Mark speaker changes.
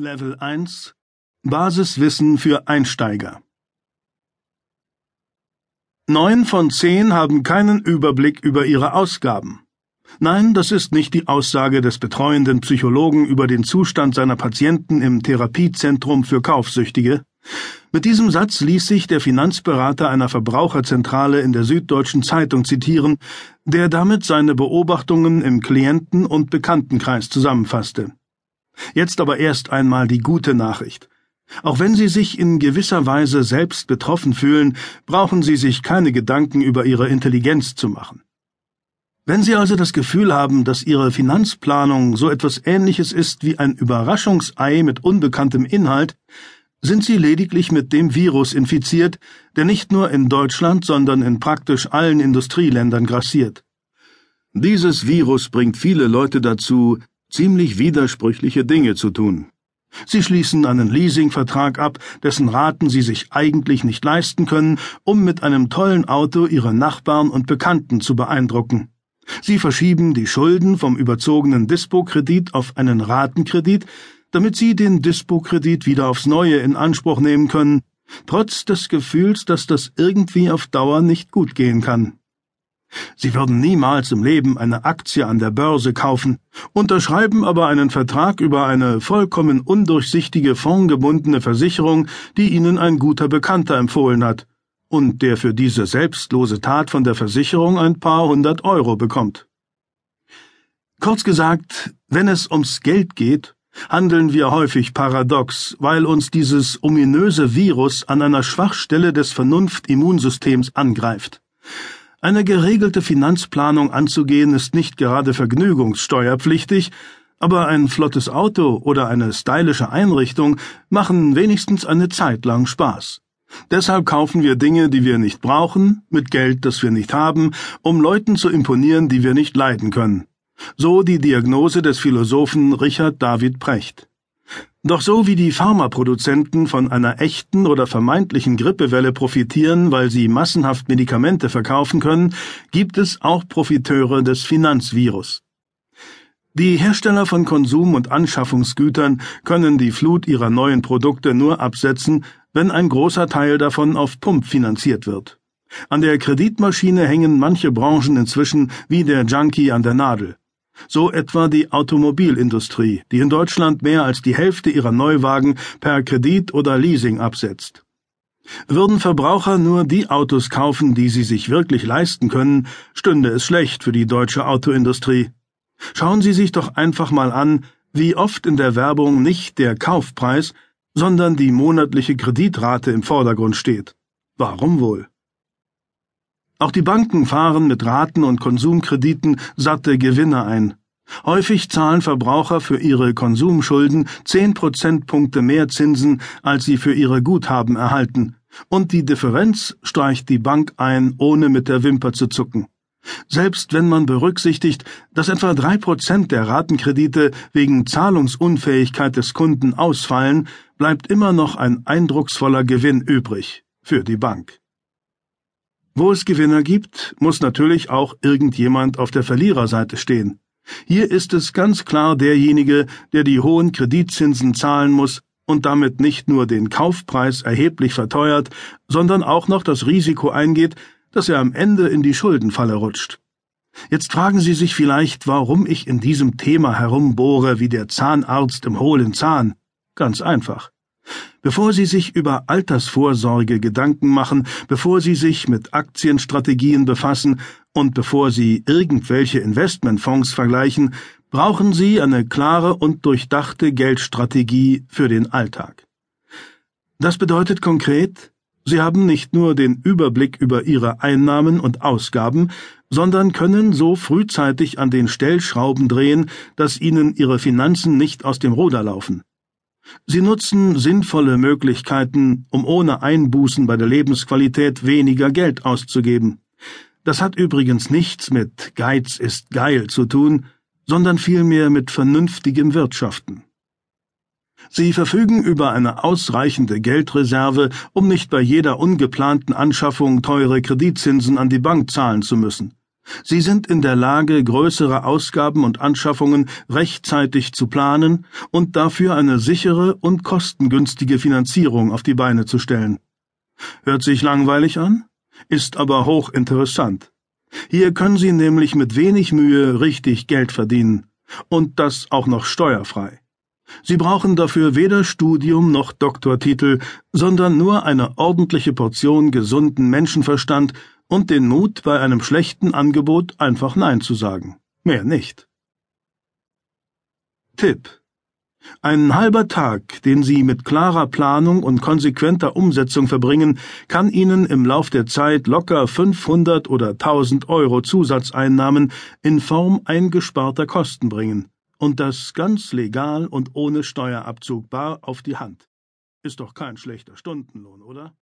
Speaker 1: Level 1 Basiswissen für Einsteiger Neun von zehn haben keinen Überblick über ihre Ausgaben. Nein, das ist nicht die Aussage des betreuenden Psychologen über den Zustand seiner Patienten im Therapiezentrum für Kaufsüchtige. Mit diesem Satz ließ sich der Finanzberater einer Verbraucherzentrale in der Süddeutschen Zeitung zitieren, der damit seine Beobachtungen im Klienten- und Bekanntenkreis zusammenfasste. Jetzt aber erst einmal die gute Nachricht. Auch wenn Sie sich in gewisser Weise selbst betroffen fühlen, brauchen Sie sich keine Gedanken über Ihre Intelligenz zu machen. Wenn Sie also das Gefühl haben, dass Ihre Finanzplanung so etwas Ähnliches ist wie ein Überraschungsei mit unbekanntem Inhalt, sind Sie lediglich mit dem Virus infiziert, der nicht nur in Deutschland, sondern in praktisch allen Industrieländern grassiert. Dieses Virus bringt viele Leute dazu, ziemlich widersprüchliche Dinge zu tun. Sie schließen einen Leasingvertrag ab, dessen Raten sie sich eigentlich nicht leisten können, um mit einem tollen Auto ihre Nachbarn und Bekannten zu beeindrucken. Sie verschieben die Schulden vom überzogenen Dispo-Kredit auf einen Ratenkredit, damit sie den Dispo-Kredit wieder aufs Neue in Anspruch nehmen können, trotz des Gefühls, dass das irgendwie auf Dauer nicht gut gehen kann. Sie würden niemals im Leben eine Aktie an der Börse kaufen, unterschreiben aber einen Vertrag über eine vollkommen undurchsichtige fondgebundene Versicherung, die Ihnen ein guter Bekannter empfohlen hat, und der für diese selbstlose Tat von der Versicherung ein paar hundert Euro bekommt. Kurz gesagt, wenn es ums Geld geht, handeln wir häufig paradox, weil uns dieses ominöse Virus an einer Schwachstelle des Vernunft-Immunsystems angreift. Eine geregelte Finanzplanung anzugehen ist nicht gerade vergnügungssteuerpflichtig, aber ein flottes Auto oder eine stylische Einrichtung machen wenigstens eine Zeit lang Spaß. Deshalb kaufen wir Dinge, die wir nicht brauchen, mit Geld, das wir nicht haben, um Leuten zu imponieren, die wir nicht leiden können. So die Diagnose des Philosophen Richard David Precht. Doch so wie die Pharmaproduzenten von einer echten oder vermeintlichen Grippewelle profitieren, weil sie massenhaft Medikamente verkaufen können, gibt es auch Profiteure des Finanzvirus. Die Hersteller von Konsum- und Anschaffungsgütern können die Flut ihrer neuen Produkte nur absetzen, wenn ein großer Teil davon auf Pump finanziert wird. An der Kreditmaschine hängen manche Branchen inzwischen wie der Junkie an der Nadel so etwa die Automobilindustrie, die in Deutschland mehr als die Hälfte ihrer Neuwagen per Kredit oder Leasing absetzt. Würden Verbraucher nur die Autos kaufen, die sie sich wirklich leisten können, stünde es schlecht für die deutsche Autoindustrie. Schauen Sie sich doch einfach mal an, wie oft in der Werbung nicht der Kaufpreis, sondern die monatliche Kreditrate im Vordergrund steht. Warum wohl? Auch die Banken fahren mit Raten und Konsumkrediten satte Gewinne ein. Häufig zahlen Verbraucher für ihre Konsumschulden zehn Prozentpunkte mehr Zinsen, als sie für ihre Guthaben erhalten, und die Differenz streicht die Bank ein, ohne mit der Wimper zu zucken. Selbst wenn man berücksichtigt, dass etwa drei Prozent der Ratenkredite wegen Zahlungsunfähigkeit des Kunden ausfallen, bleibt immer noch ein eindrucksvoller Gewinn übrig für die Bank. Wo es Gewinner gibt, muss natürlich auch irgendjemand auf der Verliererseite stehen. Hier ist es ganz klar derjenige, der die hohen Kreditzinsen zahlen muss und damit nicht nur den Kaufpreis erheblich verteuert, sondern auch noch das Risiko eingeht, dass er am Ende in die Schuldenfalle rutscht. Jetzt fragen Sie sich vielleicht, warum ich in diesem Thema herumbohre wie der Zahnarzt im hohlen Zahn. Ganz einfach. Bevor Sie sich über Altersvorsorge Gedanken machen, bevor Sie sich mit Aktienstrategien befassen und bevor Sie irgendwelche Investmentfonds vergleichen, brauchen Sie eine klare und durchdachte Geldstrategie für den Alltag. Das bedeutet konkret, Sie haben nicht nur den Überblick über Ihre Einnahmen und Ausgaben, sondern können so frühzeitig an den Stellschrauben drehen, dass Ihnen Ihre Finanzen nicht aus dem Ruder laufen. Sie nutzen sinnvolle Möglichkeiten, um ohne Einbußen bei der Lebensqualität weniger Geld auszugeben. Das hat übrigens nichts mit Geiz ist geil zu tun, sondern vielmehr mit vernünftigem Wirtschaften. Sie verfügen über eine ausreichende Geldreserve, um nicht bei jeder ungeplanten Anschaffung teure Kreditzinsen an die Bank zahlen zu müssen. Sie sind in der Lage, größere Ausgaben und Anschaffungen rechtzeitig zu planen und dafür eine sichere und kostengünstige Finanzierung auf die Beine zu stellen. Hört sich langweilig an, ist aber hochinteressant. Hier können Sie nämlich mit wenig Mühe richtig Geld verdienen, und das auch noch steuerfrei. Sie brauchen dafür weder Studium noch Doktortitel, sondern nur eine ordentliche Portion gesunden Menschenverstand und den Mut, bei einem schlechten Angebot einfach Nein zu sagen. Mehr nicht. Tipp ein halber Tag, den Sie mit klarer Planung und konsequenter Umsetzung verbringen, kann Ihnen im Lauf der Zeit locker 500 oder 1000 Euro Zusatzeinnahmen in Form eingesparter Kosten bringen. Und das ganz legal und ohne Steuerabzug bar auf die Hand. Ist doch kein schlechter Stundenlohn, oder?